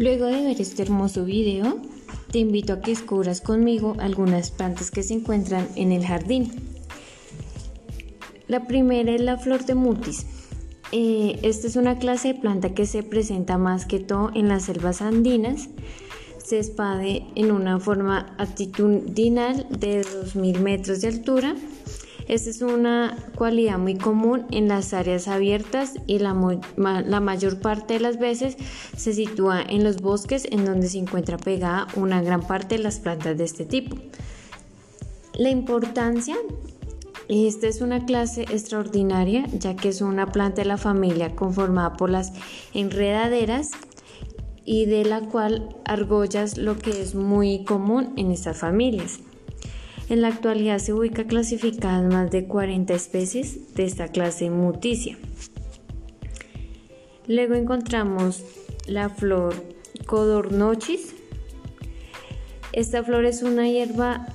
Luego de ver este hermoso video, te invito a que descubras conmigo algunas plantas que se encuentran en el jardín. La primera es la flor de mutis. Eh, esta es una clase de planta que se presenta más que todo en las selvas andinas. Se espade en una forma altitudinal de 2.000 metros de altura esta es una cualidad muy común en las áreas abiertas y la, mayor parte de las veces se sitúa en los bosques en donde se encuentra pegada una gran parte de las plantas de este tipo. La importancia esta es una clase extraordinaria ya que es una planta de la familia conformada por las enredaderas y de la cual argollas lo que es muy común en estas familias. En la actualidad se ubica clasificadas más de 40 especies de esta clase muticia. Luego encontramos la flor Codornochis. Esta flor es una hierba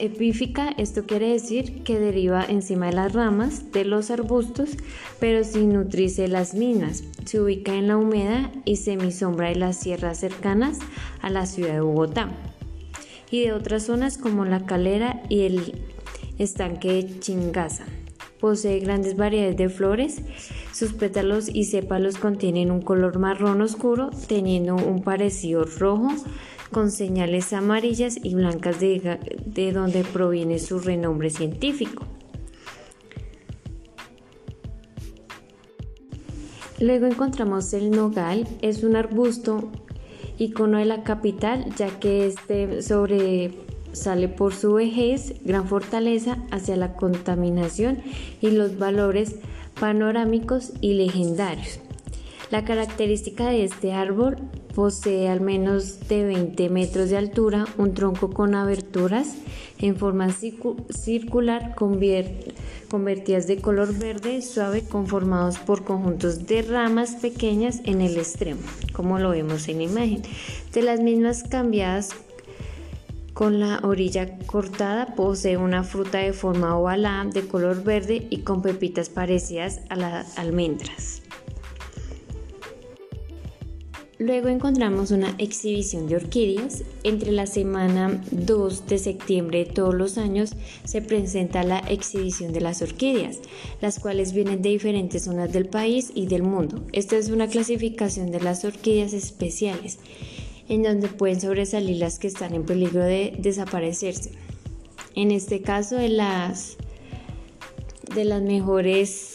epífica, esto quiere decir que deriva encima de las ramas de los arbustos, pero sin nutrirse las minas. Se ubica en la humedad y semisombra de las sierras cercanas a la ciudad de Bogotá y de otras zonas como la calera y el estanque de Chingaza. Posee grandes variedades de flores, sus pétalos y sépalos contienen un color marrón oscuro, teniendo un parecido rojo con señales amarillas y blancas de, de donde proviene su renombre científico. Luego encontramos el nogal, es un arbusto icono de la capital, ya que este sobresale por su vejez, gran fortaleza hacia la contaminación y los valores panorámicos y legendarios. La característica de este árbol posee al menos de 20 metros de altura, un tronco con aberturas en forma circular convertidas de color verde suave conformados por conjuntos de ramas pequeñas en el extremo, como lo vemos en la imagen. De las mismas cambiadas con la orilla cortada posee una fruta de forma ovalada de color verde y con pepitas parecidas a las almendras. Luego encontramos una exhibición de orquídeas. Entre la semana 2 de septiembre de todos los años se presenta la exhibición de las orquídeas, las cuales vienen de diferentes zonas del país y del mundo. Esta es una clasificación de las orquídeas especiales, en donde pueden sobresalir las que están en peligro de desaparecerse. En este caso, de las, de las mejores